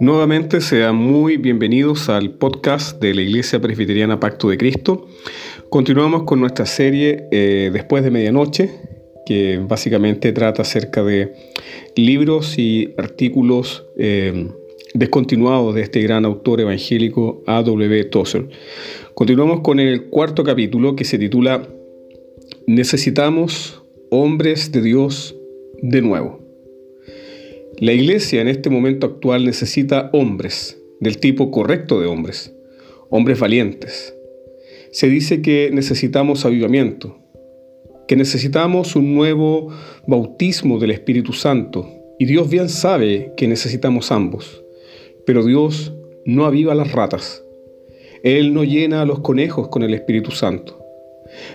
Nuevamente sean muy bienvenidos al podcast de la Iglesia Presbiteriana Pacto de Cristo. Continuamos con nuestra serie eh, Después de Medianoche, que básicamente trata acerca de libros y artículos eh, descontinuados de este gran autor evangélico A.W. Tozer. Continuamos con el cuarto capítulo que se titula Necesitamos hombres de Dios de nuevo. La iglesia en este momento actual necesita hombres, del tipo correcto de hombres, hombres valientes. Se dice que necesitamos avivamiento, que necesitamos un nuevo bautismo del Espíritu Santo, y Dios bien sabe que necesitamos ambos, pero Dios no aviva las ratas. Él no llena a los conejos con el Espíritu Santo.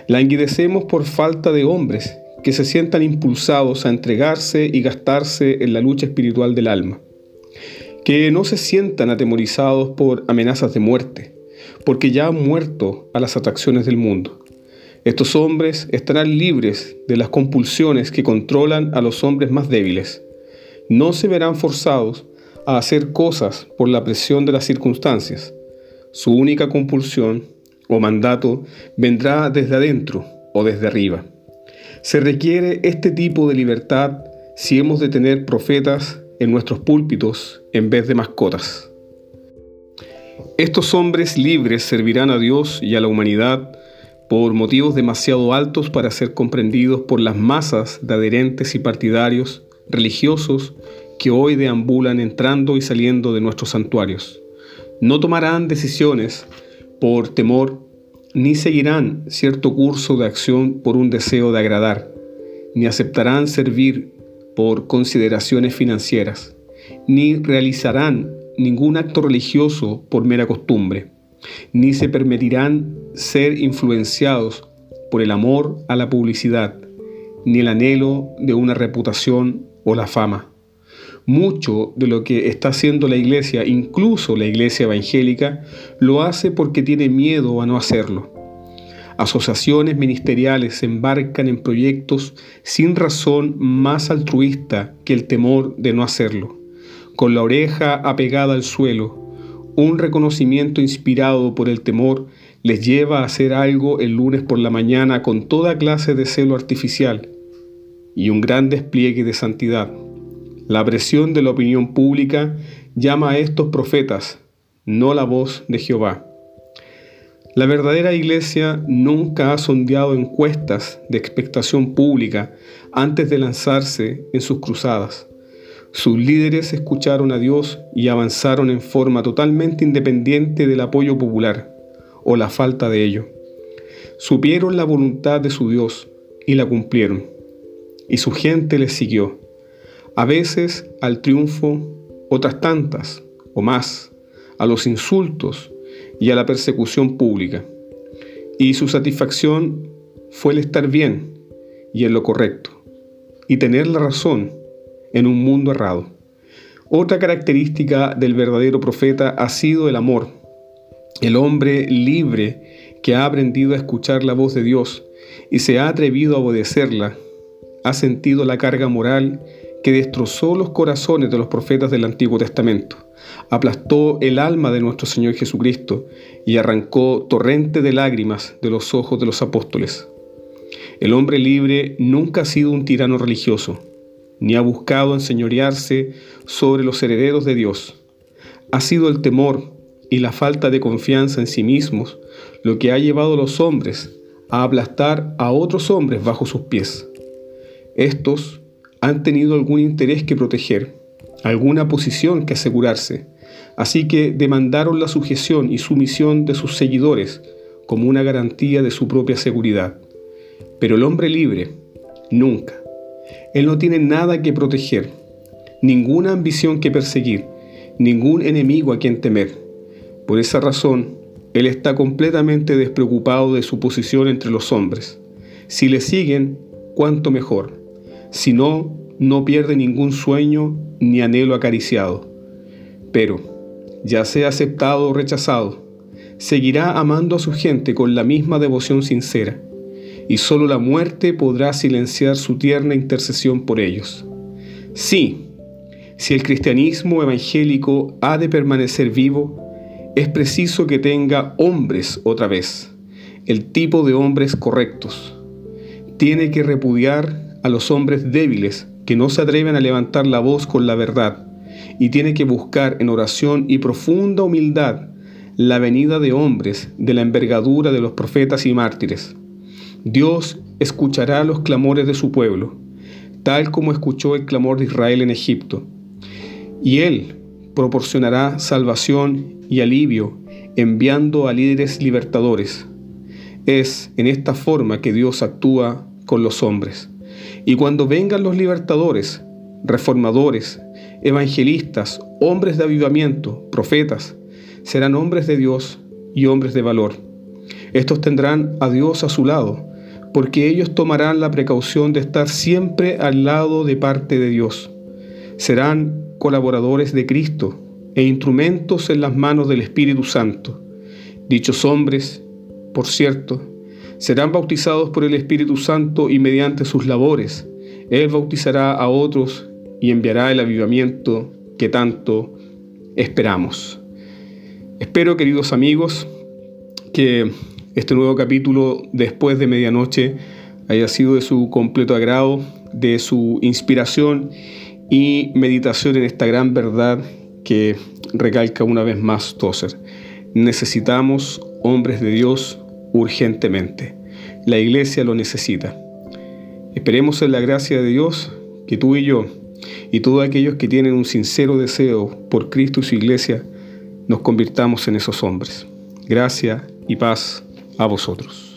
Languidecemos por falta de hombres que se sientan impulsados a entregarse y gastarse en la lucha espiritual del alma, que no se sientan atemorizados por amenazas de muerte, porque ya han muerto a las atracciones del mundo. Estos hombres estarán libres de las compulsiones que controlan a los hombres más débiles. No se verán forzados a hacer cosas por la presión de las circunstancias. Su única compulsión o mandato vendrá desde adentro o desde arriba. Se requiere este tipo de libertad si hemos de tener profetas en nuestros púlpitos en vez de mascotas. Estos hombres libres servirán a Dios y a la humanidad por motivos demasiado altos para ser comprendidos por las masas de adherentes y partidarios religiosos que hoy deambulan entrando y saliendo de nuestros santuarios. No tomarán decisiones por temor ni seguirán cierto curso de acción por un deseo de agradar, ni aceptarán servir por consideraciones financieras, ni realizarán ningún acto religioso por mera costumbre, ni se permitirán ser influenciados por el amor a la publicidad, ni el anhelo de una reputación o la fama. Mucho de lo que está haciendo la iglesia, incluso la iglesia evangélica, lo hace porque tiene miedo a no hacerlo. Asociaciones ministeriales se embarcan en proyectos sin razón más altruista que el temor de no hacerlo. Con la oreja apegada al suelo, un reconocimiento inspirado por el temor les lleva a hacer algo el lunes por la mañana con toda clase de celo artificial y un gran despliegue de santidad. La presión de la opinión pública llama a estos profetas, no la voz de Jehová. La verdadera iglesia nunca ha sondeado encuestas de expectación pública antes de lanzarse en sus cruzadas. Sus líderes escucharon a Dios y avanzaron en forma totalmente independiente del apoyo popular o la falta de ello. Supieron la voluntad de su Dios y la cumplieron, y su gente les siguió a veces al triunfo, otras tantas o más, a los insultos y a la persecución pública. Y su satisfacción fue el estar bien y en lo correcto, y tener la razón en un mundo errado. Otra característica del verdadero profeta ha sido el amor, el hombre libre que ha aprendido a escuchar la voz de Dios y se ha atrevido a obedecerla, ha sentido la carga moral que destrozó los corazones de los profetas del Antiguo Testamento, aplastó el alma de nuestro Señor Jesucristo y arrancó torrente de lágrimas de los ojos de los apóstoles. El hombre libre nunca ha sido un tirano religioso, ni ha buscado enseñorearse sobre los herederos de Dios. Ha sido el temor y la falta de confianza en sí mismos lo que ha llevado a los hombres a aplastar a otros hombres bajo sus pies. Estos han tenido algún interés que proteger, alguna posición que asegurarse, así que demandaron la sujeción y sumisión de sus seguidores como una garantía de su propia seguridad. Pero el hombre libre, nunca. Él no tiene nada que proteger, ninguna ambición que perseguir, ningún enemigo a quien temer. Por esa razón, él está completamente despreocupado de su posición entre los hombres. Si le siguen, cuánto mejor si no, no pierde ningún sueño ni anhelo acariciado. Pero, ya sea aceptado o rechazado, seguirá amando a su gente con la misma devoción sincera. y solo la muerte podrá silenciar su tierna intercesión por ellos. Sí, si el cristianismo evangélico ha de permanecer vivo, es preciso que tenga hombres otra vez, el tipo de hombres correctos. Tiene que repudiar a los hombres débiles que no se atreven a levantar la voz con la verdad y tiene que buscar en oración y profunda humildad la venida de hombres de la envergadura de los profetas y mártires. Dios escuchará los clamores de su pueblo, tal como escuchó el clamor de Israel en Egipto, y Él proporcionará salvación y alivio enviando a líderes libertadores. Es en esta forma que Dios actúa con los hombres. Y cuando vengan los libertadores, reformadores, evangelistas, hombres de avivamiento, profetas, serán hombres de Dios y hombres de valor. Estos tendrán a Dios a su lado, porque ellos tomarán la precaución de estar siempre al lado de parte de Dios. Serán colaboradores de Cristo e instrumentos en las manos del Espíritu Santo. Dichos hombres, por cierto, serán bautizados por el Espíritu Santo y mediante sus labores, Él bautizará a otros y enviará el avivamiento que tanto esperamos. Espero, queridos amigos, que este nuevo capítulo después de medianoche haya sido de su completo agrado, de su inspiración y meditación en esta gran verdad que recalca una vez más Tozer. Necesitamos hombres de Dios urgentemente. La iglesia lo necesita. Esperemos en la gracia de Dios que tú y yo y todos aquellos que tienen un sincero deseo por Cristo y su iglesia nos convirtamos en esos hombres. Gracia y paz a vosotros.